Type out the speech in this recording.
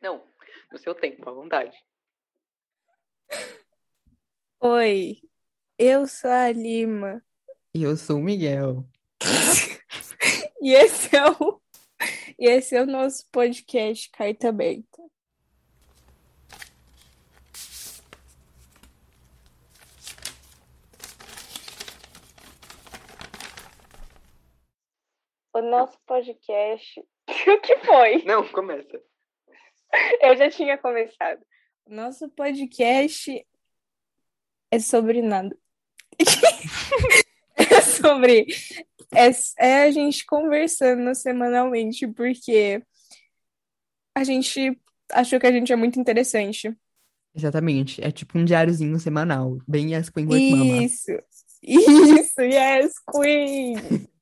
Não, no seu tempo, à vontade. Oi, eu sou a Lima E eu sou o Miguel. e esse é o, e esse é o nosso podcast Carta Aberta. O nosso podcast. O que foi? Não, começa. Eu já tinha começado. Nosso podcast é sobre nada. É sobre. É, é a gente conversando semanalmente, porque a gente achou que a gente é muito interessante. Exatamente. É tipo um diáriozinho semanal. Bem as Queen Work Mama. Isso, isso, yes, Queen!